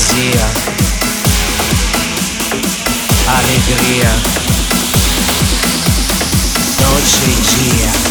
fantasia, alegria, dolce e